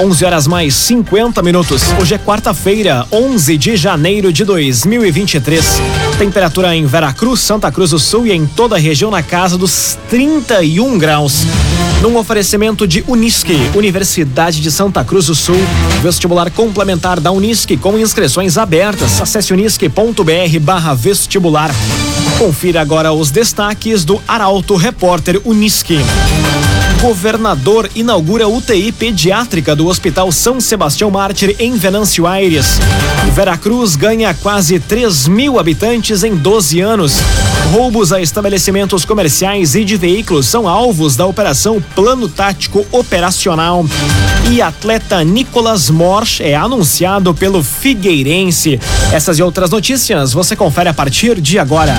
11 horas mais 50 minutos. Hoje é quarta-feira, 11 de janeiro de 2023. Temperatura em Veracruz, Santa Cruz do Sul e em toda a região na casa dos 31 graus. Num oferecimento de Unisque, Universidade de Santa Cruz do Sul, vestibular complementar da Unisque com inscrições abertas. Acesse unisque.br/vestibular. Confira agora os destaques do Arauto Repórter Unisque. Governador inaugura UTI pediátrica do Hospital São Sebastião Mártir em Venâncio Aires. Veracruz ganha quase 3 mil habitantes em 12 anos. Roubos a estabelecimentos comerciais e de veículos são alvos da Operação Plano Tático Operacional. E atleta Nicolas Morsch é anunciado pelo Figueirense. Essas e outras notícias você confere a partir de agora.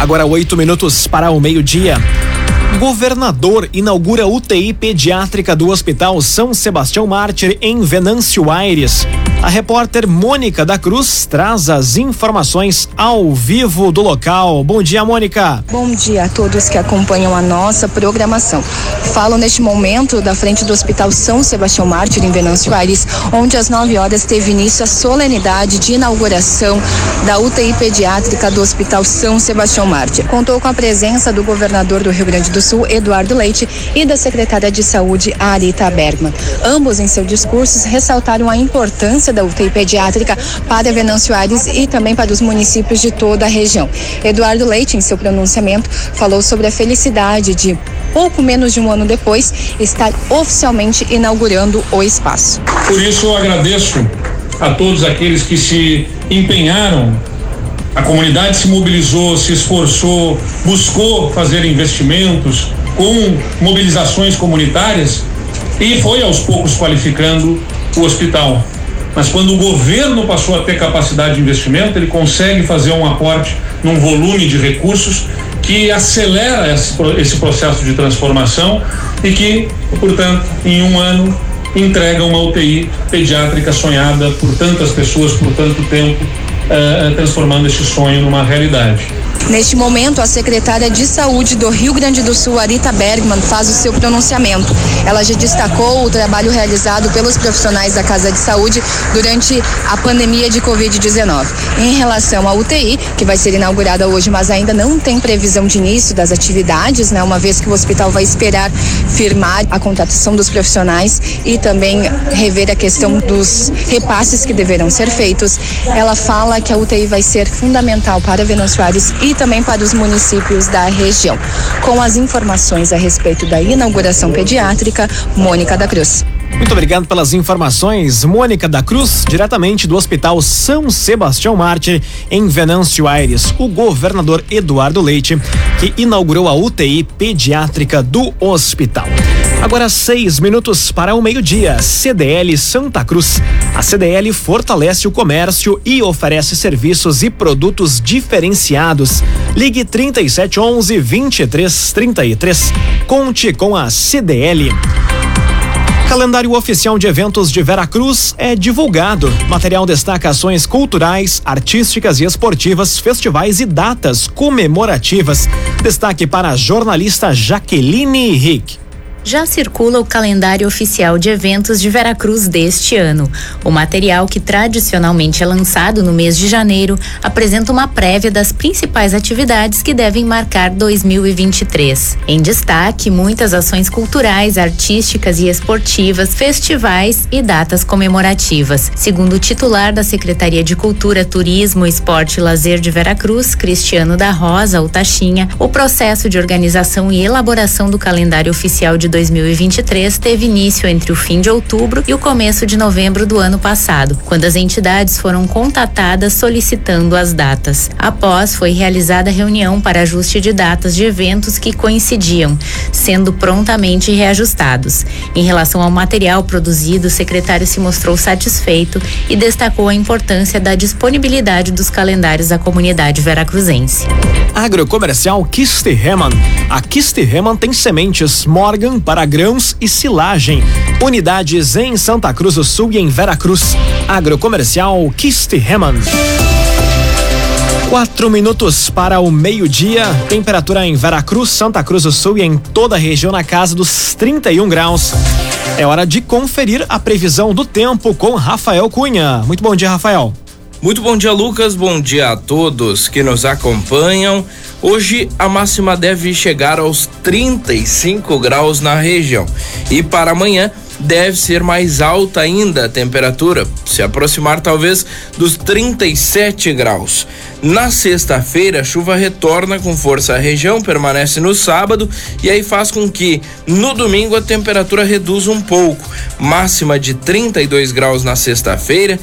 Agora oito minutos para o meio-dia. Governador inaugura UTI pediátrica do Hospital São Sebastião Mártir em Venâncio Aires. A repórter Mônica da Cruz traz as informações ao vivo do local. Bom dia, Mônica. Bom dia a todos que acompanham a nossa programação. Falo neste momento da frente do Hospital São Sebastião Mártir em Venâncio Aires, onde às 9 horas teve início a solenidade de inauguração da UTI pediátrica do Hospital São Sebastião Mártir. Contou com a presença do governador do Rio Grande do Sul, Eduardo Leite, e da secretária de Saúde, Arita Bergman. Ambos, em seus discursos, ressaltaram a importância da UTI pediátrica para Venâncio Aires e também para os municípios de toda a região. Eduardo Leite, em seu pronunciamento, falou sobre a felicidade de pouco menos de um ano depois, estar oficialmente inaugurando o espaço. Por isso, eu agradeço a todos aqueles que se empenharam. A comunidade se mobilizou, se esforçou, buscou fazer investimentos com mobilizações comunitárias e foi aos poucos qualificando o hospital. Mas quando o governo passou a ter capacidade de investimento, ele consegue fazer um aporte num volume de recursos que acelera esse processo de transformação e que, portanto, em um ano entrega uma UTI pediátrica sonhada por tantas pessoas por tanto tempo, eh, transformando esse sonho numa realidade. Neste momento, a secretária de Saúde do Rio Grande do Sul, Arita Bergman, faz o seu pronunciamento. Ela já destacou o trabalho realizado pelos profissionais da Casa de Saúde durante a pandemia de Covid-19. Em relação à UTI, que vai ser inaugurada hoje, mas ainda não tem previsão de início das atividades, né? Uma vez que o hospital vai esperar firmar a contratação dos profissionais e também rever a questão dos repasses que deverão ser feitos. Ela fala que a UTI vai ser fundamental para Venâncio Aires e também para os municípios da região. Com as informações a respeito da inauguração pediátrica, Mônica da Cruz. Muito obrigado pelas informações, Mônica da Cruz, diretamente do Hospital São Sebastião Mártir, em Venâncio Aires. O governador Eduardo Leite, que inaugurou a UTI pediátrica do hospital. Agora seis minutos para o meio-dia. CDL Santa Cruz. A CDL fortalece o comércio e oferece serviços e produtos diferenciados. Ligue 3711 2333. Conte com a CDL. Calendário oficial de eventos de Veracruz é divulgado. Material destaca ações culturais, artísticas e esportivas, festivais e datas comemorativas. Destaque para a jornalista Jaqueline Rick já circula o calendário oficial de eventos de Veracruz deste ano. O material, que tradicionalmente é lançado no mês de janeiro, apresenta uma prévia das principais atividades que devem marcar 2023. Em destaque, muitas ações culturais, artísticas e esportivas, festivais e datas comemorativas. Segundo o titular da Secretaria de Cultura, Turismo, Esporte e Lazer de Veracruz, Cristiano da Rosa, o Taxinha, o processo de organização e elaboração do calendário oficial de 2023 teve início entre o fim de outubro e o começo de novembro do ano passado, quando as entidades foram contatadas solicitando as datas. Após, foi realizada reunião para ajuste de datas de eventos que coincidiam, sendo prontamente reajustados. Em relação ao material produzido, o secretário se mostrou satisfeito e destacou a importância da disponibilidade dos calendários da comunidade veracruzense. Agrocomercial Kistihemann. A Kistihemann tem sementes Morgan para grãos e silagem. Unidades em Santa Cruz do Sul e em Veracruz. Agrocomercial Kistihemann. Quatro minutos para o meio-dia. Temperatura em Veracruz, Santa Cruz do Sul e em toda a região na casa dos 31 graus. É hora de conferir a previsão do tempo com Rafael Cunha. Muito bom dia, Rafael. Muito bom dia, Lucas. Bom dia a todos que nos acompanham. Hoje a máxima deve chegar aos 35 graus na região. E para amanhã deve ser mais alta ainda a temperatura, se aproximar talvez dos 37 graus. Na sexta-feira, a chuva retorna com força à região, permanece no sábado e aí faz com que no domingo a temperatura reduza um pouco. Máxima de 32 graus na sexta-feira,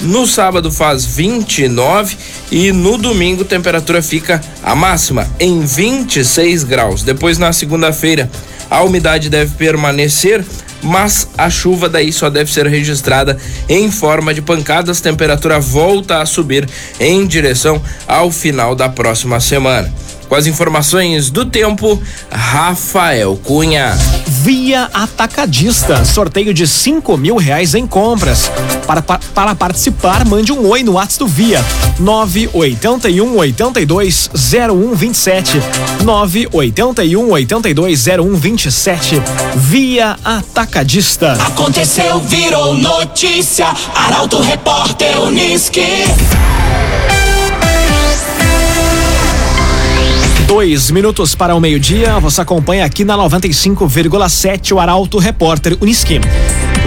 no sábado faz 29 e no domingo a temperatura fica a máxima em 26 graus. Depois na segunda-feira a umidade deve permanecer, mas a chuva daí só deve ser registrada em forma de pancadas. Temperatura volta a subir em direção ao final da próxima semana. Com as informações do tempo, Rafael Cunha. Via Atacadista, sorteio de cinco mil reais em compras. Para, para, para participar, mande um oi no WhatsApp do Via 981 82 0127 981 82 0127 Via Atacadista. Aconteceu, virou notícia. Arauto Repórter Uniski. Dois minutos para o meio-dia, você acompanha aqui na 95,7 o Arauto Repórter Uniski.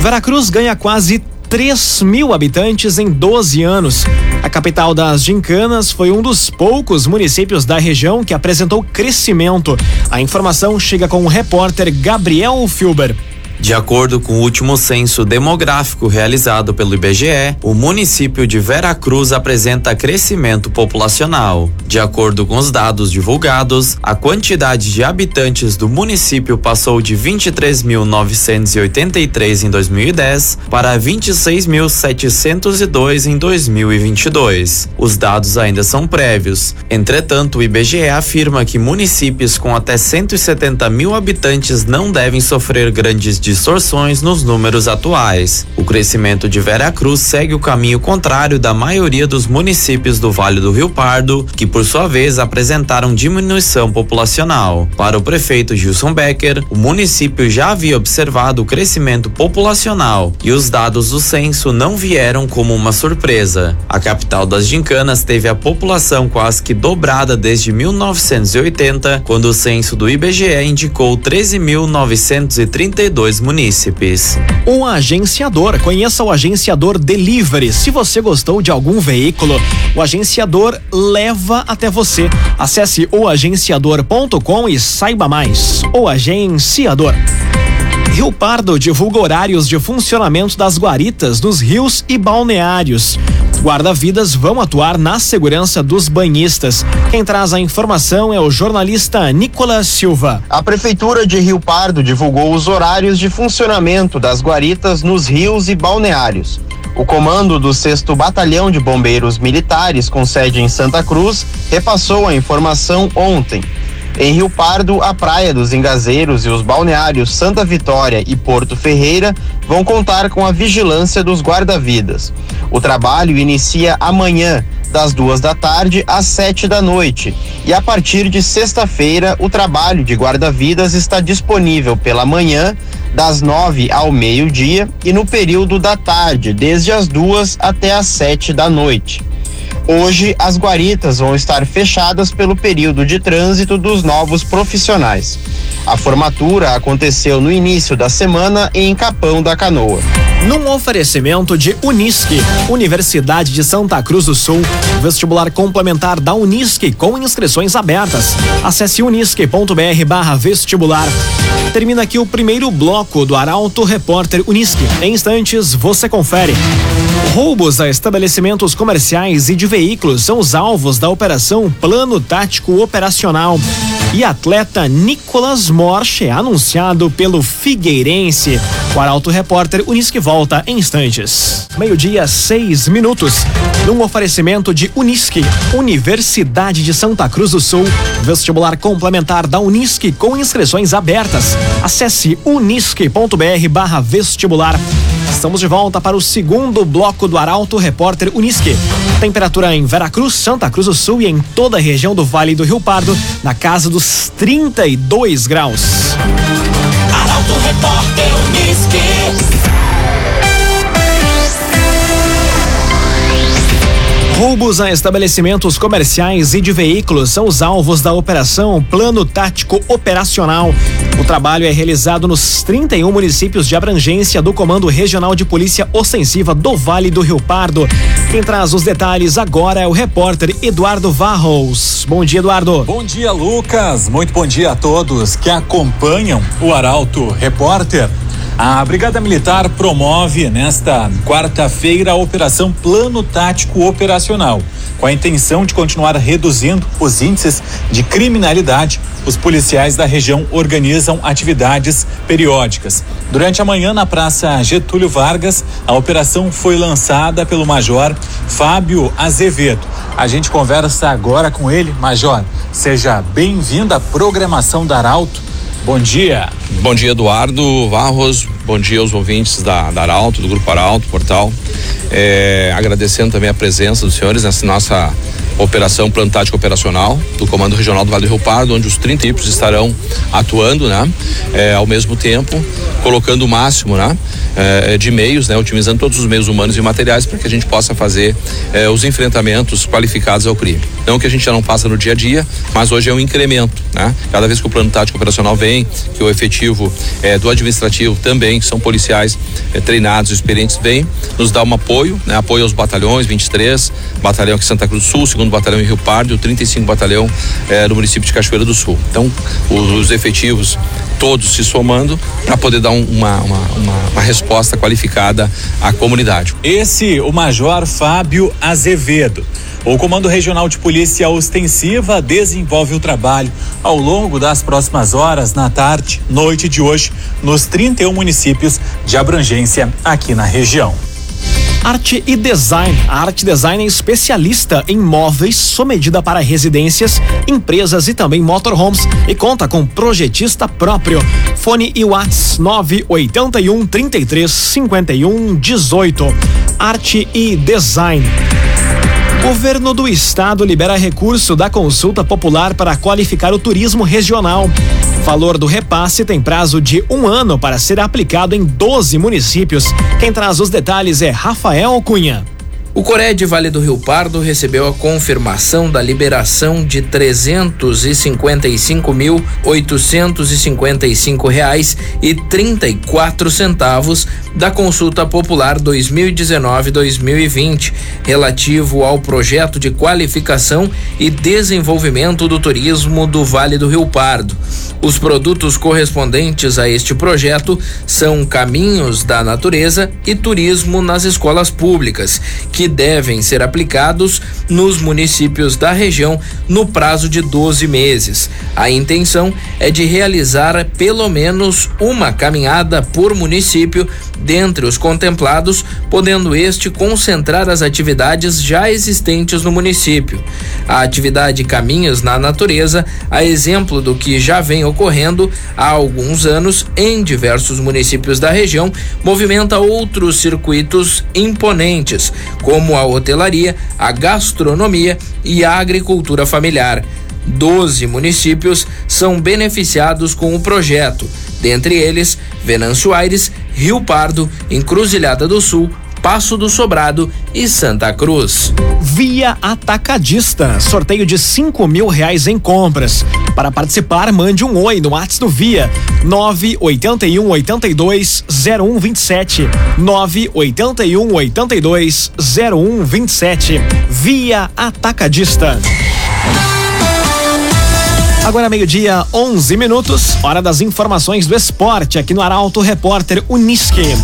Veracruz ganha quase 3 mil habitantes em 12 anos. A capital das Gincanas foi um dos poucos municípios da região que apresentou crescimento. A informação chega com o repórter Gabriel Filber. De acordo com o último censo demográfico realizado pelo IBGE, o município de Veracruz apresenta crescimento populacional. De acordo com os dados divulgados, a quantidade de habitantes do município passou de 23.983 em 2010 para 26.702 em 2022. Os dados ainda são prévios. Entretanto, o IBGE afirma que municípios com até 170 mil habitantes não devem sofrer grandes distorções nos números atuais. O crescimento de Veracruz segue o caminho contrário da maioria dos municípios do Vale do Rio Pardo, que por sua vez apresentaram diminuição populacional. Para o prefeito Gilson Becker, o município já havia observado o crescimento populacional e os dados do censo não vieram como uma surpresa. A capital das gincanas teve a população quase que dobrada desde 1980, quando o censo do IBGE indicou 13.932 munícipes. O agenciador. Conheça o agenciador Delivery. Se você gostou de algum veículo, o agenciador leva até você. Acesse oagenciador.com e saiba mais. O agenciador. Rio Pardo divulga horários de funcionamento das guaritas nos rios e balneários. Guarda-vidas vão atuar na segurança dos banhistas. Quem traz a informação é o jornalista Nicolas Silva. A Prefeitura de Rio Pardo divulgou os horários de funcionamento das guaritas nos rios e balneários. O comando do 6 Batalhão de Bombeiros Militares, com sede em Santa Cruz, repassou a informação ontem. Em Rio Pardo, a Praia dos Engazeiros e os balneários Santa Vitória e Porto Ferreira vão contar com a vigilância dos guarda-vidas. O trabalho inicia amanhã, das duas da tarde às sete da noite. E a partir de sexta-feira, o trabalho de guarda-vidas está disponível pela manhã, das nove ao meio-dia, e no período da tarde, desde as duas até as sete da noite. Hoje, as guaritas vão estar fechadas pelo período de trânsito dos novos profissionais. A formatura aconteceu no início da semana em Capão da Canoa. Num oferecimento de Unisque, Universidade de Santa Cruz do Sul, vestibular complementar da Unisque com inscrições abertas. Acesse unisque.br barra vestibular. Termina aqui o primeiro bloco do Arauto Repórter Unisque. Em instantes, você confere. Roubos a estabelecimentos comerciais e de veículos são os alvos da Operação Plano Tático Operacional. E atleta Nicolas Morche, anunciado pelo Figueirense. O Arauto Repórter Unisque volta em instantes. Meio-dia, seis minutos. Num oferecimento de Unisque, Universidade de Santa Cruz do Sul. Vestibular complementar da Unisque com inscrições abertas. Acesse unisque.br vestibular. Estamos de volta para o segundo bloco do Arauto Repórter Unisque. Temperatura em Veracruz, Santa Cruz do Sul e em toda a região do Vale do Rio Pardo, na casa dos 32 graus. Arauto Repórter Unisque. Roubos a estabelecimentos comerciais e de veículos são os alvos da operação Plano Tático Operacional. O trabalho é realizado nos 31 municípios de abrangência do Comando Regional de Polícia Ostensiva do Vale do Rio Pardo. Quem traz os detalhes agora é o repórter Eduardo Varros. Bom dia, Eduardo. Bom dia, Lucas. Muito bom dia a todos que acompanham o Arauto Repórter. A Brigada Militar promove nesta quarta-feira a Operação Plano Tático Operacional. Com a intenção de continuar reduzindo os índices de criminalidade, os policiais da região organizam atividades periódicas. Durante a manhã, na Praça Getúlio Vargas, a operação foi lançada pelo Major Fábio Azevedo. A gente conversa agora com ele. Major, seja bem-vindo à programação da Arauto. Bom dia. Bom dia, Eduardo Varros. Bom dia aos ouvintes da, da Arauto, do Grupo Arauto, Portal. É, agradecendo também a presença dos senhores nessa nossa operação plantática operacional do Comando Regional do Vale do Rio Pardo, onde os 30 tipos estarão atuando, né? É, ao mesmo tempo, colocando o máximo, né? É, de meios, né? Otimizando todos os meios humanos e materiais para que a gente possa fazer é, os enfrentamentos qualificados ao crime. Não que a gente já não passa no dia a dia, mas hoje é um incremento, né? Cada vez que o plano tático operacional vem, que o efetivo é, do administrativo também, que são policiais é, treinados, experientes, vem, nos dá um apoio, né? Apoio aos batalhões, 23, batalhão aqui Santa Cruz do Sul, segundo batalhão em Rio Pardo e o 35 batalhão é, no município de Cachoeira do Sul. Então, os, os efetivos todos se somando para poder dar um, uma, uma, uma, uma resposta qualificada à comunidade. Esse, o Major Fábio Azevedo. O Comando Regional de Polícia Ostensiva desenvolve o trabalho ao longo das próximas horas, na tarde, noite de hoje, nos 31 municípios de abrangência aqui na região. Arte e Design. A Arte Design é especialista em móveis sob medida para residências, empresas e também motorhomes e conta com projetista próprio. Fone e Whats 981 33 51 18. Arte e Design. Governo do Estado libera recurso da consulta popular para qualificar o turismo regional. Valor do repasse tem prazo de um ano para ser aplicado em 12 municípios. Quem traz os detalhes é Rafael Cunha. O Coré de Vale do Rio Pardo recebeu a confirmação da liberação de 355.855 reais e 34 centavos da consulta popular 2019-2020 relativo ao projeto de qualificação e desenvolvimento do turismo do Vale do Rio Pardo. Os produtos correspondentes a este projeto são caminhos da natureza e turismo nas escolas públicas, que devem ser aplicados nos municípios da região no prazo de 12 meses. A intenção é de realizar pelo menos uma caminhada por município dentre os contemplados, podendo este concentrar as atividades já existentes no município. A atividade Caminhos na Natureza, a exemplo do que já vem ocorrendo há alguns anos em diversos municípios da região, movimenta outros circuitos imponentes, como a hotelaria, a gastronomia e a agricultura familiar. Doze municípios são beneficiados com o projeto, dentre eles Venâncio Aires, Rio Pardo, Encruzilhada do Sul, Passo do Sobrado e Santa Cruz. Via Atacadista, sorteio de cinco mil reais em compras. Para participar, mande um oi no WhatsApp do Via 981 82 0127 981 82 0127 Via Atacadista. Agora meio-dia, 11 minutos, hora das informações do esporte aqui no Arauto Repórter Unisque.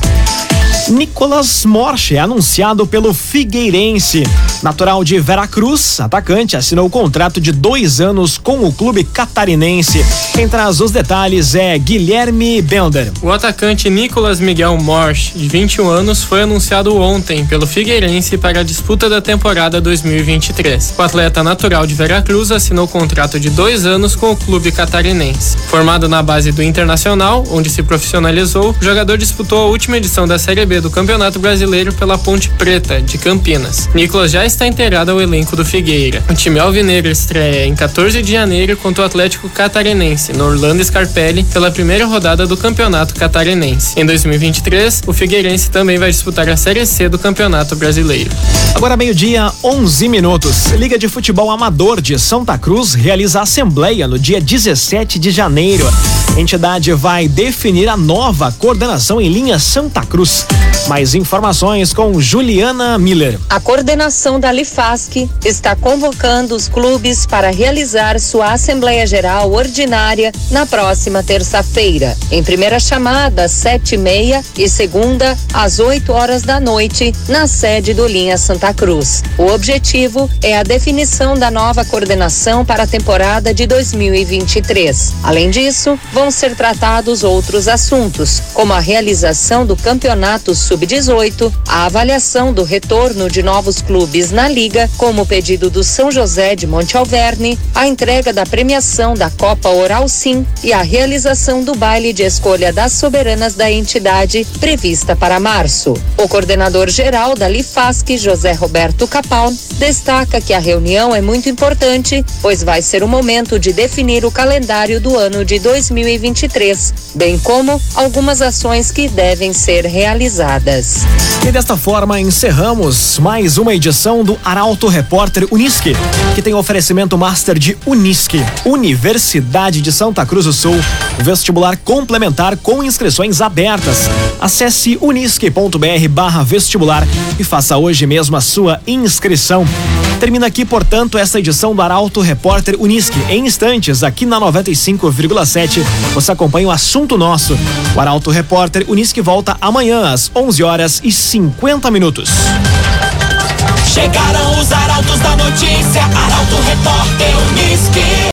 Nicolas Morche anunciado pelo Figueirense. Natural de Veracruz, atacante assinou o contrato de dois anos com o clube catarinense. Quem traz os detalhes é Guilherme Bender. O atacante Nicolas Miguel Morche, de 21 anos, foi anunciado ontem pelo Figueirense para a disputa da temporada 2023. O atleta natural de Veracruz assinou contrato de dois anos com o clube catarinense. Formado na base do Internacional, onde se profissionalizou, o jogador disputou a última edição da Série B do Campeonato Brasileiro pela Ponte Preta, de Campinas. Nicolas já está integrado ao elenco do Figueira. O time alvinegro estreia em 14 de janeiro contra o Atlético Catarinense, no Orlando Scarpelli, pela primeira rodada do Campeonato Catarinense. Em 2023, o Figueirense também vai disputar a Série C do Campeonato Brasileiro. Agora meio-dia, 11 minutos. Liga de Futebol Amador de Santa Cruz realiza assembleia no dia 17 de janeiro. A entidade vai definir a nova coordenação em linha Santa Cruz. Mais informações com Juliana Miller. A coordenação da Lifasc está convocando os clubes para realizar sua Assembleia Geral Ordinária na próxima terça-feira. Em primeira chamada, às sete e meia e segunda, às 8 horas da noite, na sede do Linha Santa Cruz. O objetivo é a definição da nova coordenação para a temporada de 2023. Além disso, vão ser tratados outros assuntos, como a realização do campeonato sub-18, a avaliação do retorno de novos clubes na liga, como o pedido do São José de Monte Alverne, a entrega da premiação da Copa Oral Sim e a realização do baile de escolha das soberanas da entidade prevista para março. O coordenador geral da Lifasc, José Roberto Capal, destaca que a reunião é muito importante, pois vai ser o momento de definir o calendário do ano de 2023, bem como algumas ações que devem ser realizadas. E desta forma encerramos mais uma edição do Arauto Repórter Unisque, que tem oferecimento master de Unisque, Universidade de Santa Cruz do Sul, vestibular complementar com inscrições abertas. Acesse unisque.br/barra vestibular e faça hoje mesmo a sua inscrição. Termina aqui, portanto, essa edição do Arauto Repórter Unisque. Em instantes, aqui na 95,7, você acompanha o assunto nosso. O Arauto Repórter Unisque volta amanhã às 11 horas e 50 minutos. Chegaram os arautos da notícia, Arauto Repórter Unisque.